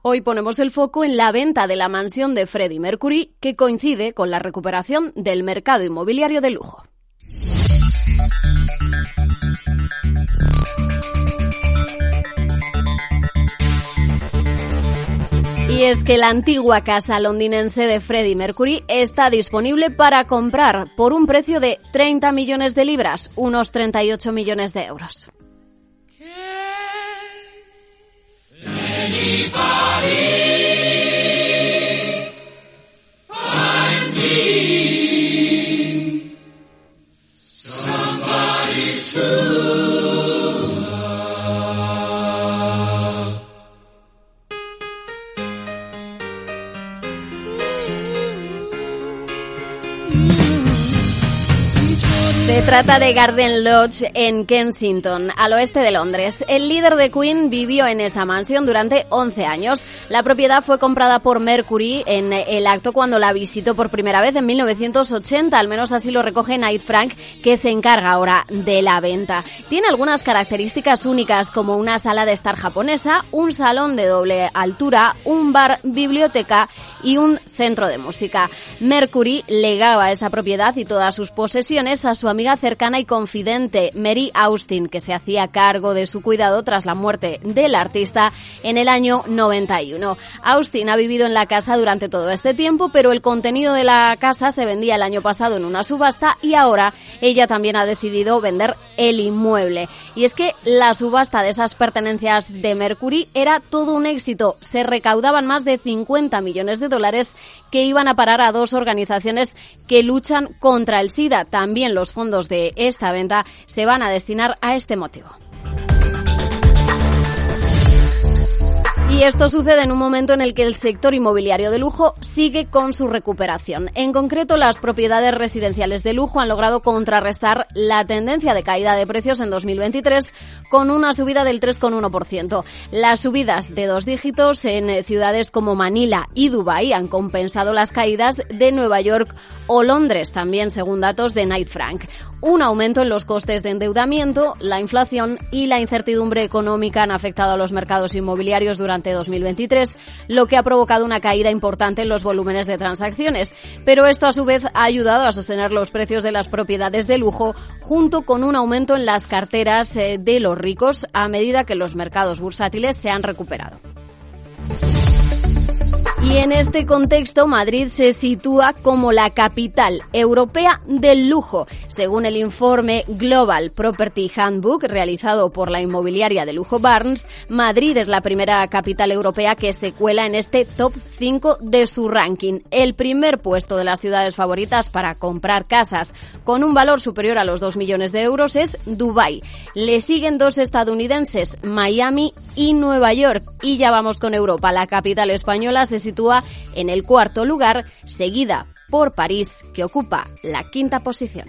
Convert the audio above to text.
Hoy ponemos el foco en la venta de la mansión de Freddie Mercury, que coincide con la recuperación del mercado inmobiliario de lujo. Y es que la antigua casa londinense de Freddie Mercury está disponible para comprar por un precio de 30 millones de libras, unos 38 millones de euros. Each Se trata de Garden Lodge en Kensington, al oeste de Londres. El líder de Queen vivió en esa mansión durante 11 años. La propiedad fue comprada por Mercury en el acto cuando la visitó por primera vez en 1980, al menos así lo recoge Knight Frank, que se encarga ahora de la venta. Tiene algunas características únicas como una sala de estar japonesa, un salón de doble altura, un bar, biblioteca y un centro de música. Mercury legaba esa propiedad y todas sus posesiones a su amiga cercana y confidente, Mary Austin, que se hacía cargo de su cuidado tras la muerte del artista en el año 91. Austin ha vivido en la casa durante todo este tiempo, pero el contenido de la casa se vendía el año pasado en una subasta y ahora ella también ha decidido vender el inmueble. Y es que la subasta de esas pertenencias de Mercury era todo un éxito. Se recaudaban más de 50 millones de dólares que iban a parar a dos organizaciones que luchan contra el SIDA. También los fondos de esta venta se van a destinar a este motivo. Y esto sucede en un momento en el que el sector inmobiliario de lujo sigue con su recuperación. En concreto, las propiedades residenciales de lujo han logrado contrarrestar la tendencia de caída de precios en 2023 con una subida del 3,1%. Las subidas de dos dígitos en ciudades como Manila y Dubái han compensado las caídas de Nueva York o Londres, también según datos de Knight Frank un aumento en los costes de endeudamiento, la inflación y la incertidumbre económica han afectado a los mercados inmobiliarios durante 2023, lo que ha provocado una caída importante en los volúmenes de transacciones. Pero esto a su vez ha ayudado a sostener los precios de las propiedades de lujo junto con un aumento en las carteras eh, de los ricos a medida que los mercados bursátiles se han recuperado. Y en este contexto, Madrid se sitúa como la capital europea del lujo, según el informe Global Property Handbook realizado por la inmobiliaria de lujo Barnes. Madrid es la primera capital europea que se cuela en este top 5 de su ranking. El primer puesto de las ciudades favoritas para comprar casas con un valor superior a los 2 millones de euros es Dubai. Le siguen dos estadounidenses, Miami y Nueva York. Y ya vamos con Europa. La capital española se sitúa en el cuarto lugar, seguida por París, que ocupa la quinta posición.